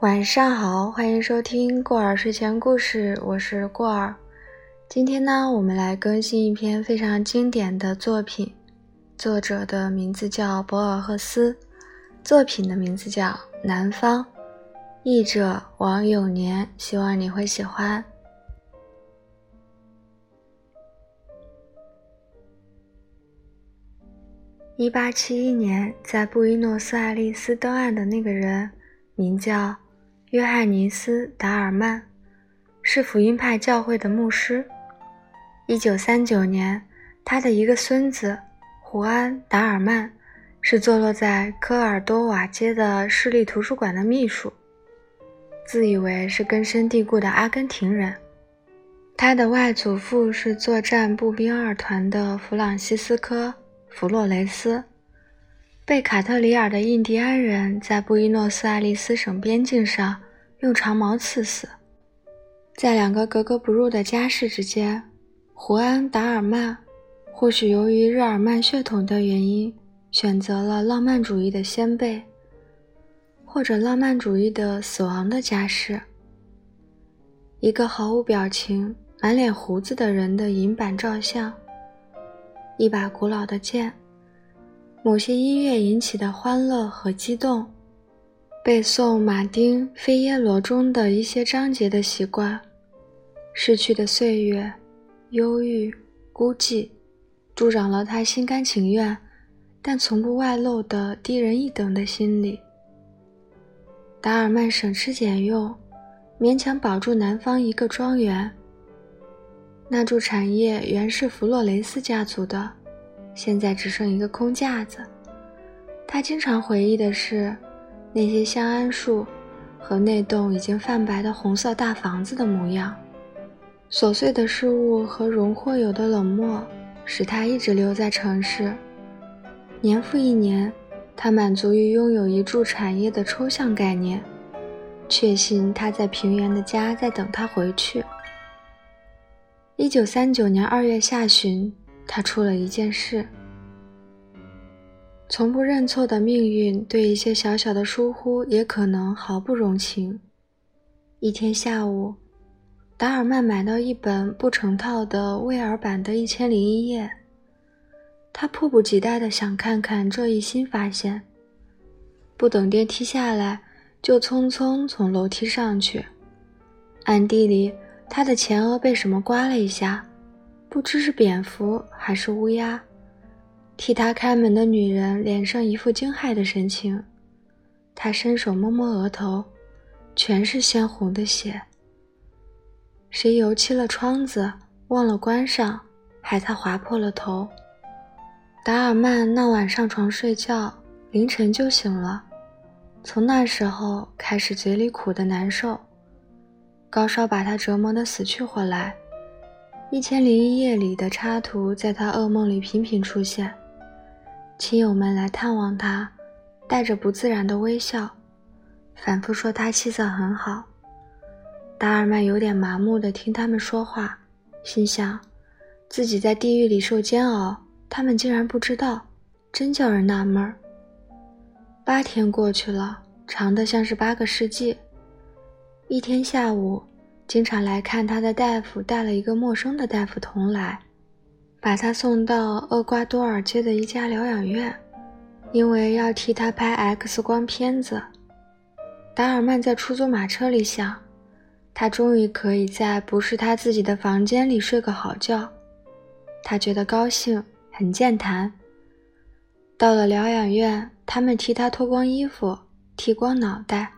晚上好，欢迎收听过儿睡前故事，我是过儿。今天呢，我们来更新一篇非常经典的作品，作者的名字叫博尔赫斯，作品的名字叫《南方》，译者王永年，希望你会喜欢。一八七一年，在布宜诺斯艾利斯登岸的那个人，名叫约翰尼斯·达尔曼，是福音派教会的牧师。一九三九年，他的一个孙子胡安·达尔曼是坐落在科尔多瓦街的市立图书馆的秘书，自以为是根深蒂固的阿根廷人。他的外祖父是作战步兵二团的弗朗西斯科·弗洛雷斯，被卡特里尔的印第安人在布宜诺斯艾利斯省边境上用长矛刺死。在两个格格不入的家世之间。胡安·达尔曼，或许由于日耳曼血统的原因，选择了浪漫主义的先辈，或者浪漫主义的死亡的家世。一个毫无表情、满脸胡子的人的银版照相，一把古老的剑，某些音乐引起的欢乐和激动，背诵马丁·菲耶罗中的一些章节的习惯，逝去的岁月。忧郁、孤寂，助长了他心甘情愿，但从不外露的低人一等的心理。达尔曼省吃俭用，勉强保住南方一个庄园。那处产业原是弗洛雷斯家族的，现在只剩一个空架子。他经常回忆的是那些香桉树和那栋已经泛白的红色大房子的模样。琐碎的事物和荣获有的冷漠，使他一直留在城市。年复一年，他满足于拥有一处产业的抽象概念，确信他在平原的家在等他回去。一九三九年二月下旬，他出了一件事。从不认错的命运，对一些小小的疏忽也可能毫不容情。一天下午。达尔曼买到一本不成套的威尔版的《一千零一夜》，他迫不及待地想看看这一新发现。不等电梯下来，就匆匆从楼梯上去。暗地里，他的前额被什么刮了一下，不知是蝙蝠还是乌鸦。替他开门的女人脸上一副惊骇的神情，他伸手摸摸额头，全是鲜红的血。谁油漆了窗子，忘了关上，害他划破了头。达尔曼那晚上床睡觉，凌晨就醒了。从那时候开始，嘴里苦的难受，高烧把他折磨得死去活来。一千零一夜里的插图在他噩梦里频频出现，亲友们来探望他，带着不自然的微笑，反复说他气色很好。达尔曼有点麻木地听他们说话，心想：自己在地狱里受煎熬，他们竟然不知道，真叫人纳闷儿。八天过去了，长得像是八个世纪。一天下午，经常来看他的大夫带了一个陌生的大夫同来，把他送到厄瓜多尔街的一家疗养院，因为要替他拍 X 光片子。达尔曼在出租马车里想。他终于可以在不是他自己的房间里睡个好觉，他觉得高兴，很健谈。到了疗养院，他们替他脱光衣服，剃光脑袋，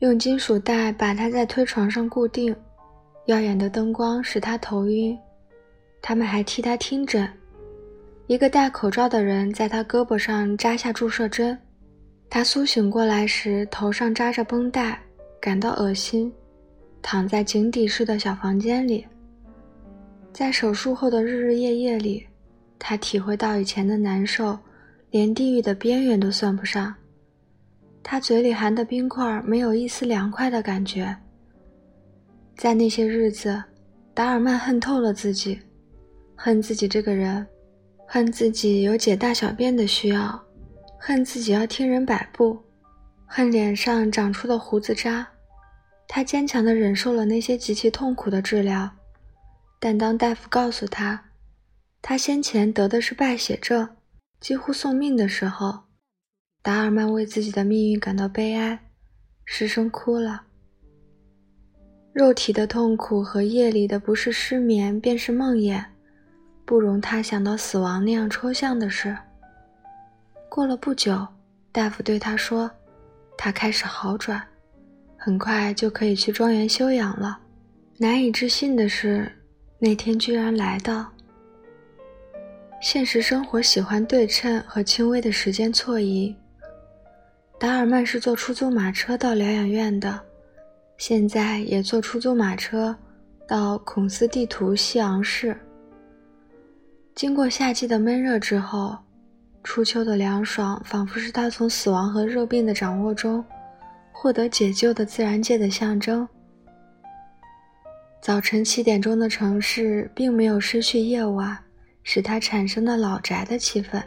用金属带把他在推床上固定。耀眼的灯光使他头晕。他们还替他听诊。一个戴口罩的人在他胳膊上扎下注射针。他苏醒过来时，头上扎着绷带，感到恶心。躺在井底式的小房间里，在手术后的日日夜夜里，他体会到以前的难受，连地狱的边缘都算不上。他嘴里含的冰块没有一丝凉快的感觉。在那些日子，达尔曼恨透了自己，恨自己这个人，恨自己有解大小便的需要，恨自己要听人摆布，恨脸上长出的胡子渣。他坚强地忍受了那些极其痛苦的治疗，但当大夫告诉他，他先前得的是败血症，几乎送命的时候，达尔曼为自己的命运感到悲哀，失声哭了。肉体的痛苦和夜里的不是失眠便是梦魇，不容他想到死亡那样抽象的事。过了不久，大夫对他说：“他开始好转。”很快就可以去庄园休养了。难以置信的是，那天居然来到。现实生活喜欢对称和轻微的时间错移。达尔曼是坐出租马车到疗养院的，现在也坐出租马车到孔斯蒂图西昂市。经过夏季的闷热之后，初秋的凉爽仿佛是他从死亡和热病的掌握中。获得解救的自然界的象征。早晨七点钟的城市并没有失去夜晚使它产生的老宅的气氛，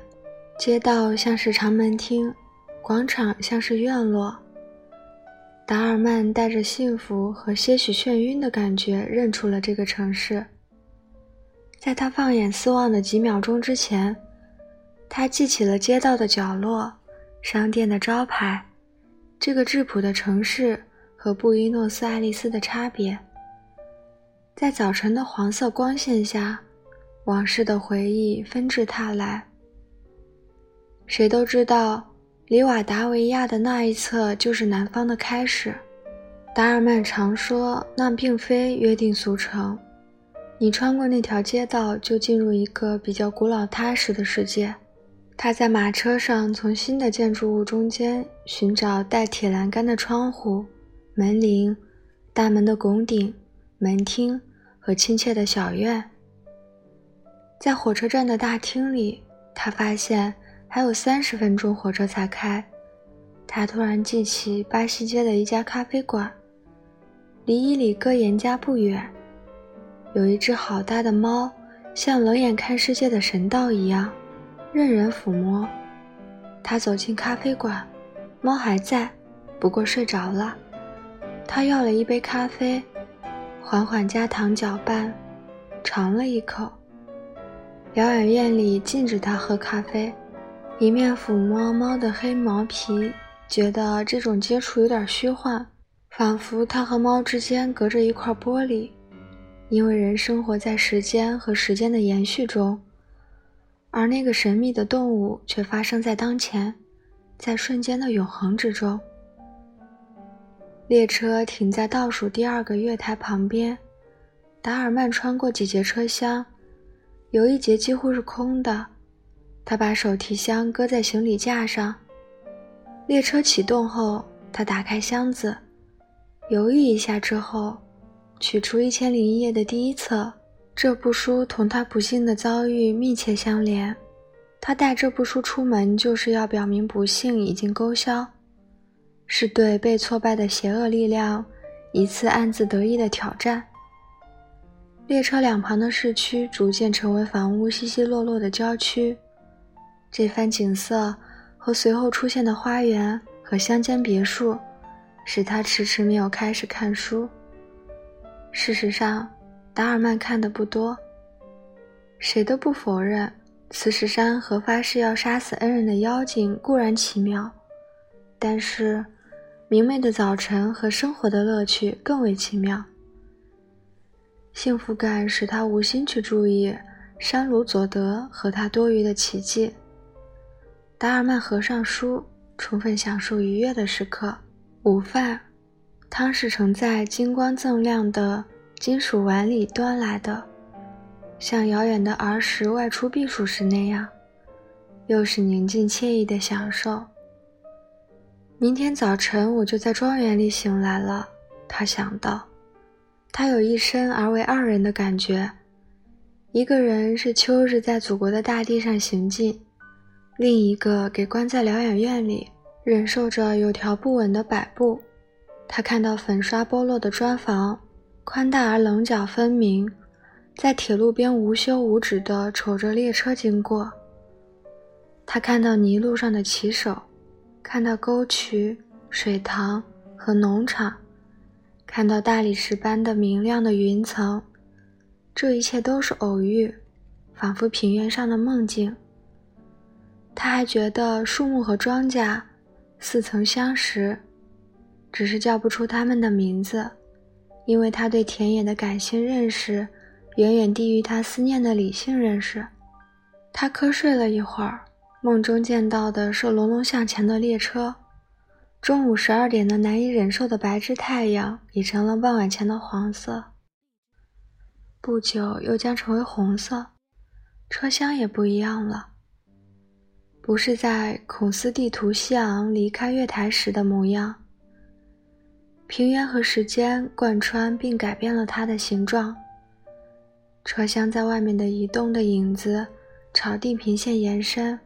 街道像是长门厅，广场像是院落。达尔曼带着幸福和些许眩晕的感觉认出了这个城市。在他放眼四望的几秒钟之前，他记起了街道的角落、商店的招牌。这个质朴的城市和布宜诺斯艾利斯的差别，在早晨的黄色光线下，往事的回忆纷至沓来。谁都知道，里瓦达维亚的那一侧就是南方的开始。达尔曼常说，那并非约定俗成。你穿过那条街道，就进入一个比较古老踏实的世界。他在马车上从新的建筑物中间寻找带铁栏杆的窗户、门铃、大门的拱顶、门厅和亲切的小院。在火车站的大厅里，他发现还有三十分钟火车才开。他突然记起巴西街的一家咖啡馆，离伊里戈岩家不远，有一只好大的猫，像冷眼看世界的神道一样。任人抚摸。他走进咖啡馆，猫还在，不过睡着了。他要了一杯咖啡，缓缓加糖搅拌，尝了一口。疗养院里禁止他喝咖啡。一面抚摸猫的黑毛皮，觉得这种接触有点虚幻，仿佛他和猫之间隔着一块玻璃，因为人生活在时间和时间的延续中。而那个神秘的动物却发生在当前，在瞬间的永恒之中。列车停在倒数第二个月台旁边，达尔曼穿过几节车厢，有一节几乎是空的。他把手提箱搁在行李架上。列车启动后，他打开箱子，犹豫一下之后，取出《一千零一夜》的第一册。这部书同他不幸的遭遇密切相连，他带这部书出门就是要表明不幸已经勾销，是对被挫败的邪恶力量一次暗自得意的挑战。列车两旁的市区逐渐成为房屋稀稀落落的郊区，这番景色和随后出现的花园和乡间别墅，使他迟迟没有开始看书。事实上。达尔曼看的不多。谁都不否认，磁石山和发誓要杀死恩人的妖精固然奇妙，但是明媚的早晨和生活的乐趣更为奇妙。幸福感使他无心去注意山鲁佐德和他多余的奇迹。达尔曼合上书，充分享受愉悦的时刻。午饭，汤是盛在金光锃亮的。金属碗里端来的，像遥远的儿时外出避暑时那样，又是宁静惬意的享受。明天早晨我就在庄园里醒来了，他想到。他有一身而为二人的感觉：一个人是秋日在祖国的大地上行进，另一个给关在疗养院里，忍受着有条不紊的摆布。他看到粉刷剥落的砖房。宽大而棱角分明，在铁路边无休无止地瞅着列车经过。他看到泥路上的骑手，看到沟渠、水塘和农场，看到大理石般的明亮的云层，这一切都是偶遇，仿佛平原上的梦境。他还觉得树木和庄稼似曾相识，只是叫不出它们的名字，因为他对田野的感性认识远远低于他思念的理性认识。他瞌睡了一会儿，梦中见到的是隆隆向前的列车。中午十二点的难以忍受的白炽太阳已成了傍晚前的黄色，不久又将成为红色。车厢也不一样了。不是在孔斯蒂图西昂离开月台时的模样。平原和时间贯穿并改变了它的形状。车厢在外面的移动的影子朝地平线延伸。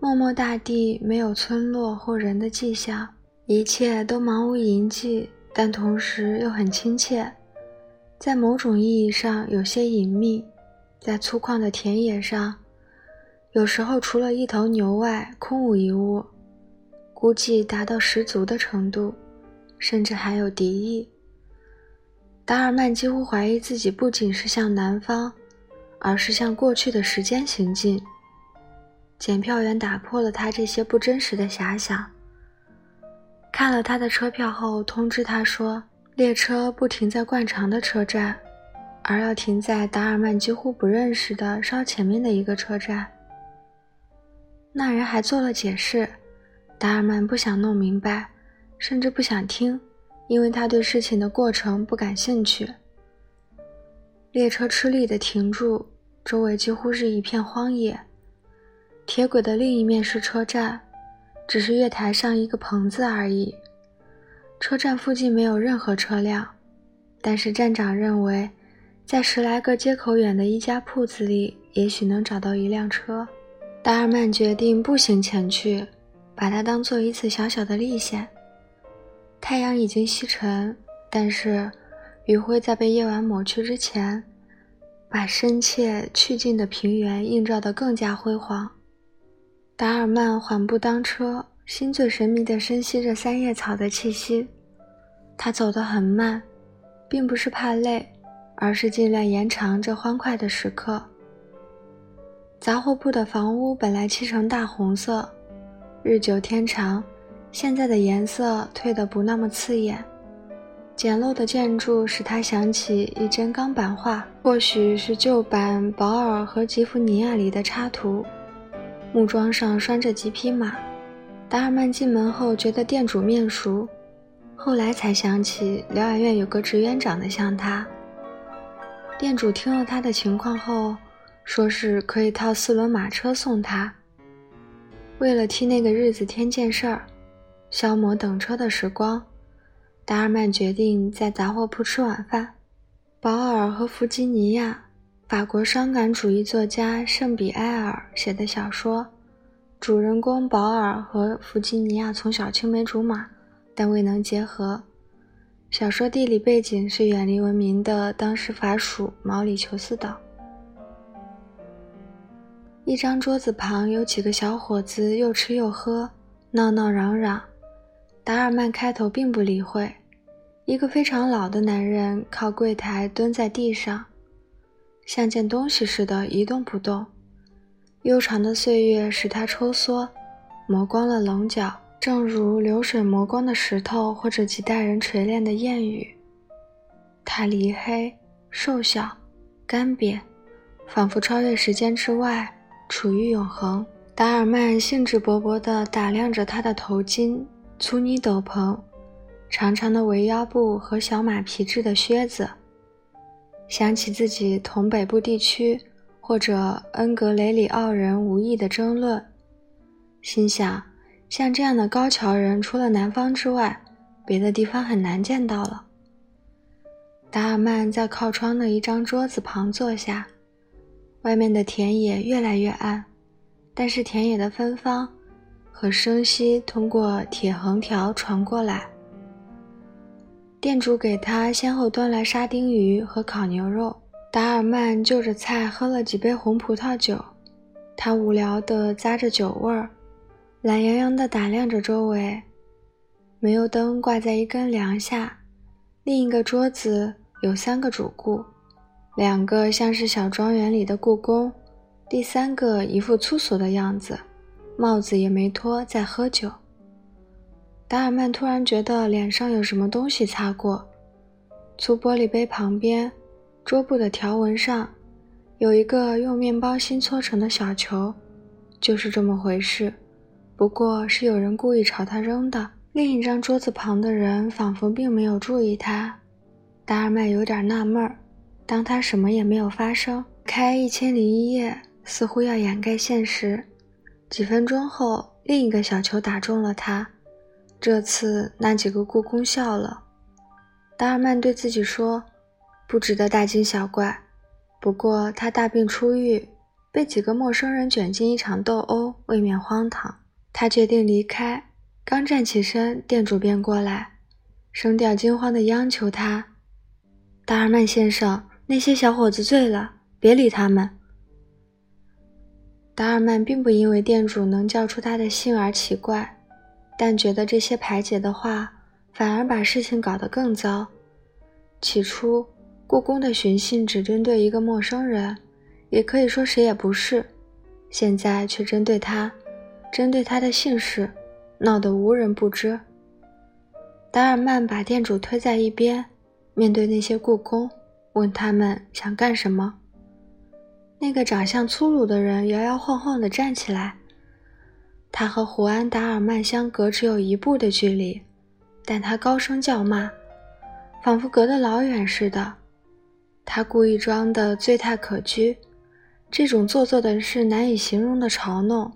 默默大地没有村落或人的迹象，一切都茫无垠迹，但同时又很亲切。在某种意义上有些隐秘，在粗犷的田野上。有时候，除了一头牛外，空无一物，估计达到十足的程度，甚至还有敌意。达尔曼几乎怀疑自己不仅是向南方，而是向过去的时间行进。检票员打破了他这些不真实的遐想，看了他的车票后，通知他说，列车不停在惯常的车站，而要停在达尔曼几乎不认识的稍前面的一个车站。那人还做了解释，达尔曼不想弄明白，甚至不想听，因为他对事情的过程不感兴趣。列车吃力地停住，周围几乎是一片荒野。铁轨的另一面是车站，只是月台上一个棚子而已。车站附近没有任何车辆，但是站长认为，在十来个街口远的一家铺子里，也许能找到一辆车。达尔曼决定步行前去，把它当做一次小小的历险。太阳已经西沉，但是余晖在被夜晚抹去之前，把深切去尽的平原映照得更加辉煌。达尔曼缓步当车，心醉神迷地深吸着三叶草的气息。他走得很慢，并不是怕累，而是尽量延长这欢快的时刻。杂货铺的房屋本来漆成大红色，日久天长，现在的颜色褪得不那么刺眼。简陋的建筑使他想起一帧钢板画，或许是旧版《保尔和吉弗尼亚》里的插图。木桩上拴着几匹马。达尔曼进门后觉得店主面熟，后来才想起疗养院有个职员长得像他。店主听了他的情况后。说是可以套四轮马车送他。为了替那个日子添件事儿，消磨等车的时光，达尔曼决定在杂货铺吃晚饭。保尔和弗吉尼亚，法国伤感主义作家圣比埃尔写的小说，主人公保尔和弗吉尼亚从小青梅竹马，但未能结合。小说地理背景是远离文明的当时法属毛里求斯岛。一张桌子旁有几个小伙子，又吃又喝，闹闹嚷嚷。达尔曼开头并不理会。一个非常老的男人靠柜台蹲在地上，像件东西似的一动不动。悠长的岁月使他抽缩，磨光了棱角，正如流水磨光的石头，或者几代人锤炼的谚语。他黧黑、瘦小、干瘪，仿佛超越时间之外。处于永恒。达尔曼兴致勃勃地打量着他的头巾、粗呢斗篷、长长的围腰部和小马皮质的靴子，想起自己同北部地区或者恩格雷里奥人无异的争论，心想：像这样的高桥人，除了南方之外，别的地方很难见到了。达尔曼在靠窗的一张桌子旁坐下。外面的田野越来越暗，但是田野的芬芳和声息通过铁横条传过来。店主给他先后端来沙丁鱼和烤牛肉。达尔曼就着菜喝了几杯红葡萄酒，他无聊地咂着酒味儿，懒洋洋地打量着周围。煤油灯挂在一根梁下，另一个桌子有三个主顾，两个像是小庄园里的故宫，第三个一副粗俗的样子，帽子也没脱，在喝酒。达尔曼突然觉得脸上有什么东西擦过，粗玻璃杯旁边，桌布的条纹上，有一个用面包芯搓成的小球，就是这么回事。不过是有人故意朝他扔的。另一张桌子旁的人仿佛并没有注意他。达尔曼有点纳闷儿。当他什么也没有发生，开《一千零一夜》似乎要掩盖现实。几分钟后，另一个小球打中了他。这次那几个故宫笑了。达尔曼对自己说：“不值得大惊小怪。”不过他大病初愈，被几个陌生人卷进一场斗殴，未免荒唐。他决定离开，刚站起身，店主便过来，声调惊慌地央求他：“达尔曼先生，那些小伙子醉了，别理他们。”达尔曼并不因为店主能叫出他的姓而奇怪。但觉得这些排解的话，反而把事情搞得更糟。起初，故宫的寻衅只针对一个陌生人，也可以说谁也不是。现在却针对他，针对他的姓氏，闹得无人不知。达尔曼把店主推在一边，面对那些故宫，问他们想干什么。那个长相粗鲁的人摇摇晃晃地站起来。他和胡安·达尔曼相隔只有一步的距离，但他高声叫骂，仿佛隔得老远似的。他故意装的醉态可掬，这种做作的是难以形容的嘲弄。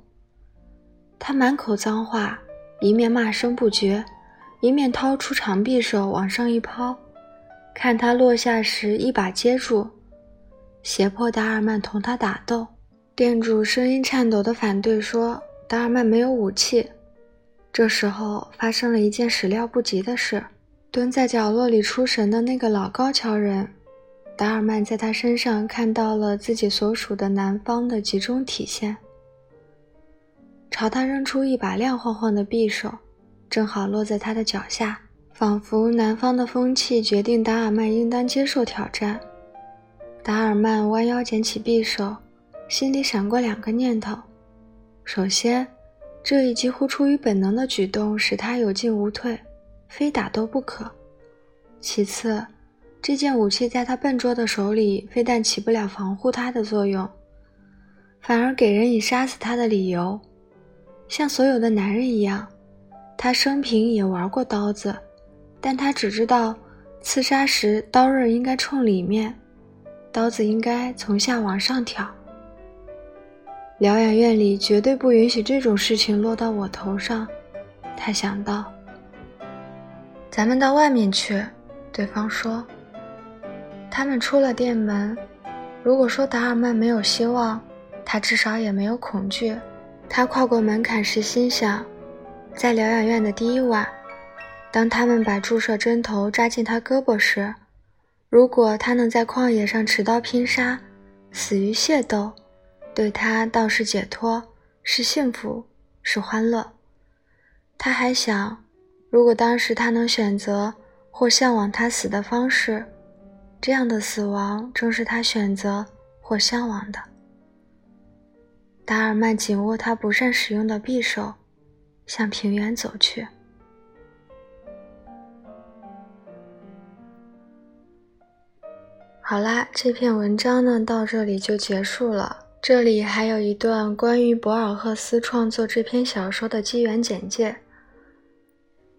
他满口脏话，一面骂声不绝，一面掏出长匕首往上一抛，看他落下时一把接住，胁迫达尔曼同他打斗。店主声音颤抖地反对说。达尔曼没有武器。这时候发生了一件始料不及的事：蹲在角落里出神的那个老高桥人，达尔曼在他身上看到了自己所属的南方的集中体现。朝他扔出一把亮晃晃的匕首，正好落在他的脚下，仿佛南方的风气决定达尔曼应当接受挑战。达尔曼弯腰捡起匕首，心里闪过两个念头。首先，这一几乎出于本能的举动使他有进无退，非打斗不可。其次，这件武器在他笨拙的手里，非但起不了防护他的作用，反而给人以杀死他的理由。像所有的男人一样，他生平也玩过刀子，但他只知道，刺杀时刀刃应该冲里面，刀子应该从下往上挑。疗养院里绝对不允许这种事情落到我头上，他想到。咱们到外面去，对方说。他们出了店门。如果说达尔曼没有希望，他至少也没有恐惧。他跨过门槛时心想，在疗养院的第一晚，当他们把注射针头扎进他胳膊时，如果他能在旷野上持刀拼杀，死于械斗。对他倒是解脱，是幸福，是欢乐。他还想，如果当时他能选择或向往他死的方式，这样的死亡正是他选择或向往的。达尔曼紧握他不善使用的匕首，向平原走去。好啦，这篇文章呢，到这里就结束了。这里还有一段关于博尔赫斯创作这篇小说的机缘简介，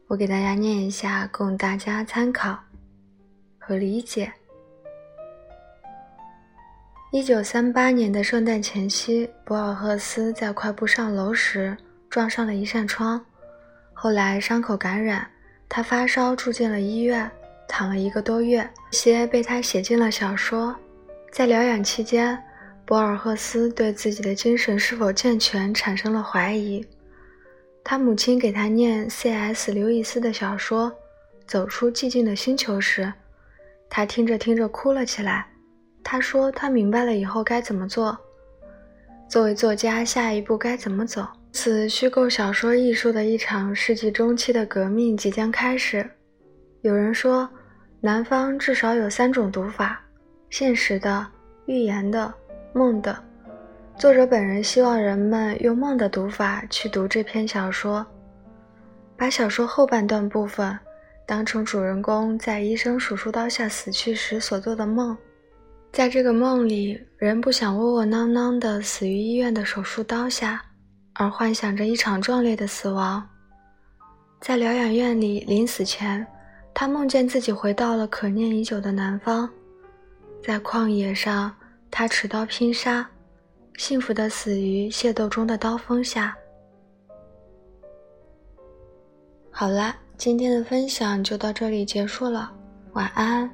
我给大家念一下，供大家参考和理解。一九三八年的圣诞前夕，博尔赫斯在快步上楼时撞上了一扇窗，后来伤口感染，他发烧住进了医院，躺了一个多月。些被他写进了小说，在疗养期间。博尔赫斯对自己的精神是否健全产生了怀疑。他母亲给他念 C.S. 刘易斯的小说《走出寂静的星球》时，他听着听着哭了起来。他说他明白了以后该怎么做。作为作家，下一步该怎么走？此虚构小说艺术的一场世纪中期的革命即将开始。有人说，南方至少有三种读法：现实的、预言的、梦的。作者本人希望人们用梦的读法去读这篇小说，把小说后半段部分当成主人公在医生手术刀下死去时所做的梦。在这个梦里，人不想窝窝囊囊地死于医院的手术刀下，而幻想着一场壮烈的死亡。在疗养院里，临死前，他梦见自己回到了可念已久的南方，在旷野上，他持刀拼杀。幸福的死于械斗中的刀锋下。好啦，今天的分享就到这里结束了，晚安。